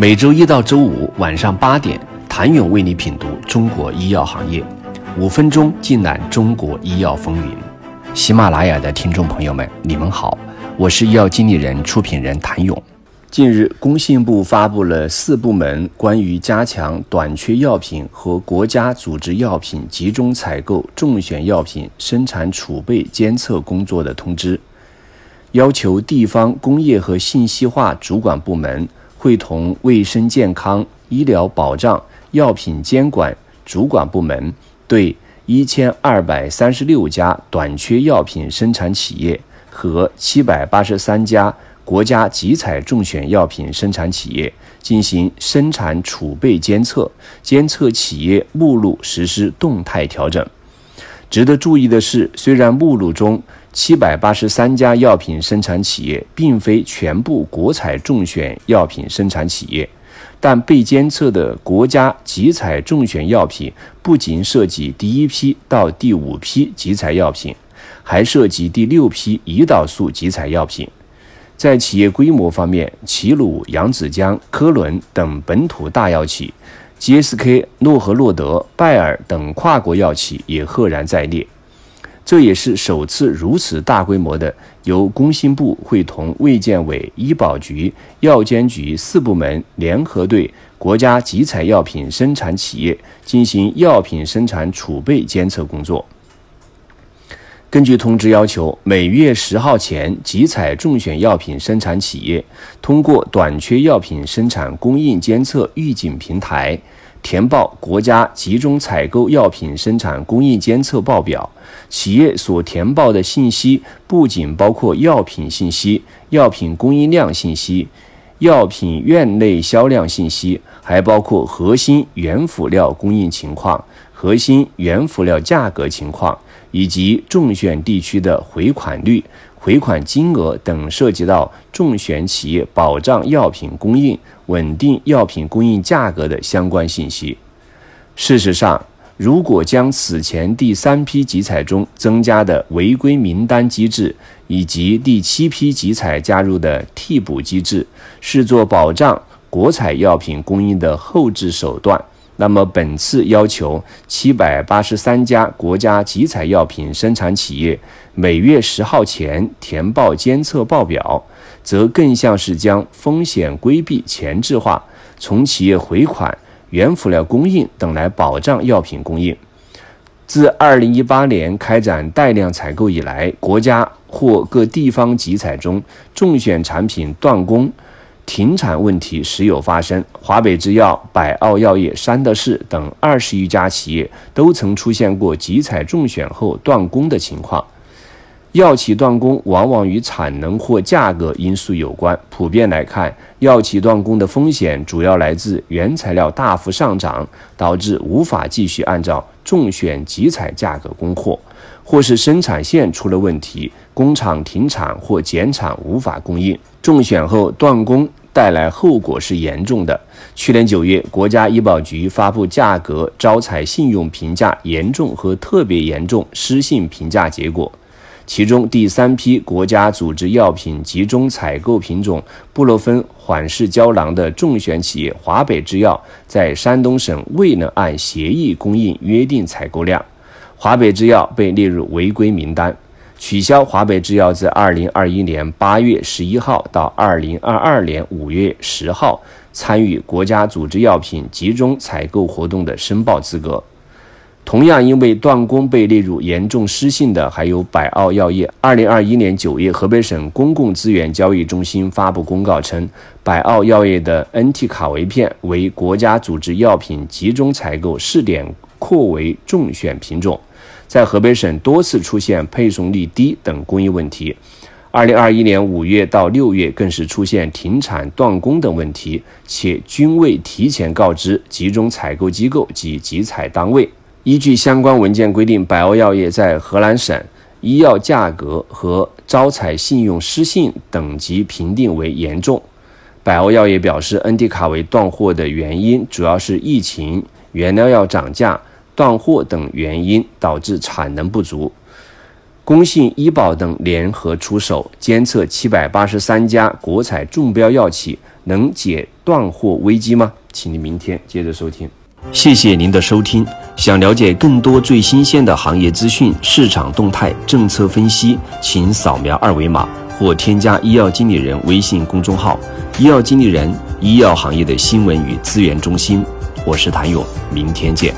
每周一到周五晚上八点，谭勇为你品读中国医药行业，五分钟尽览中国医药风云。喜马拉雅的听众朋友们，你们好，我是医药经理人、出品人谭勇。近日，工信部发布了四部门关于加强短缺药品和国家组织药品集中采购中选药品生产储备监测工作的通知，要求地方工业和信息化主管部门。会同卫生健康、医疗保障、药品监管主管部门，对一千二百三十六家短缺药品生产企业和七百八十三家国家集采中选药品生产企业进行生产储备监测，监测企业目录实施动态调整。值得注意的是，虽然目录中七百八十三家药品生产企业并非全部国采中选药品生产企业，但被监测的国家集采中选药品不仅涉及第一批到第五批集采药品，还涉及第六批胰岛素集采药品。在企业规模方面，齐鲁、扬子江、科伦等本土大药企。GSK、诺和诺德、拜耳等跨国药企也赫然在列，这也是首次如此大规模的由工信部会同卫健委、医保局、药监局四部门联合对国家集采药品生产企业进行药品生产储备监测工作。根据通知要求，每月十号前，集采中选药品生产企业通过短缺药品生产供应监测预警平台填报国家集中采购药品生产供应监测报表。企业所填报的信息不仅包括药品信息、药品供应量信息、药品院内销量信息，还包括核心原辅料供应情况、核心原辅料价格情况。以及中选地区的回款率、回款金额等涉及到中选企业保障药品供应、稳定药品供应价格的相关信息。事实上，如果将此前第三批集采中增加的违规名单机制，以及第七批集采加入的替补机制视作保障国产药品供应的后置手段，那么，本次要求七百八十三家国家集采药品生产企业每月十号前填报监测报表，则更像是将风险规避前置化，从企业回款、原辅料供应等来保障药品供应。自二零一八年开展带量采购以来，国家或各地方集采中中选产品断供。停产问题时有发生，华北制药、百奥药业、山德士等二十余家企业都曾出现过集采中选后断供的情况。药企断供往往与产能或价格因素有关。普遍来看，药企断供的风险主要来自原材料大幅上涨，导致无法继续按照中选集采价格供货，或是生产线出了问题，工厂停产或减产无法供应。中选后断供。带来后果是严重的。去年九月，国家医保局发布价格招采信用评价严重和特别严重失信评价结果，其中第三批国家组织药品集中采购品种布洛芬缓释胶囊的中选企业华北制药，在山东省未能按协议供应约定采购量，华北制药被列入违规名单。取消华北制药自二零二一年八月十一号到二零二二年五月十号参与国家组织药品集中采购活动的申报资格。同样因为断供被列入严重失信的还有百奥药业。二零二一年九月，河北省公共资源交易中心发布公告称，百奥药业的 NT 卡维片为国家组织药品集中采购试点扩围中选品种。在河北省多次出现配送率低等供应问题，二零二一年五月到六月更是出现停产断供等问题，且均未提前告知集中采购机构及集采单位。依据相关文件规定，百欧药业在河南省医药价格和招采信用失信等级评定为严重。百欧药业表示，恩迪卡韦断货的原因主要是疫情、原料药涨价。断货等原因导致产能不足，工信、医保等联合出手监测七百八十三家国采中标药企能解断货危机吗？请您明天接着收听。谢谢您的收听。想了解更多最新鲜的行业资讯、市场动态、政策分析，请扫描二维码或添加医药经理人微信公众号“医药经理人”医药行业的新闻与资源中心。我是谭勇，明天见。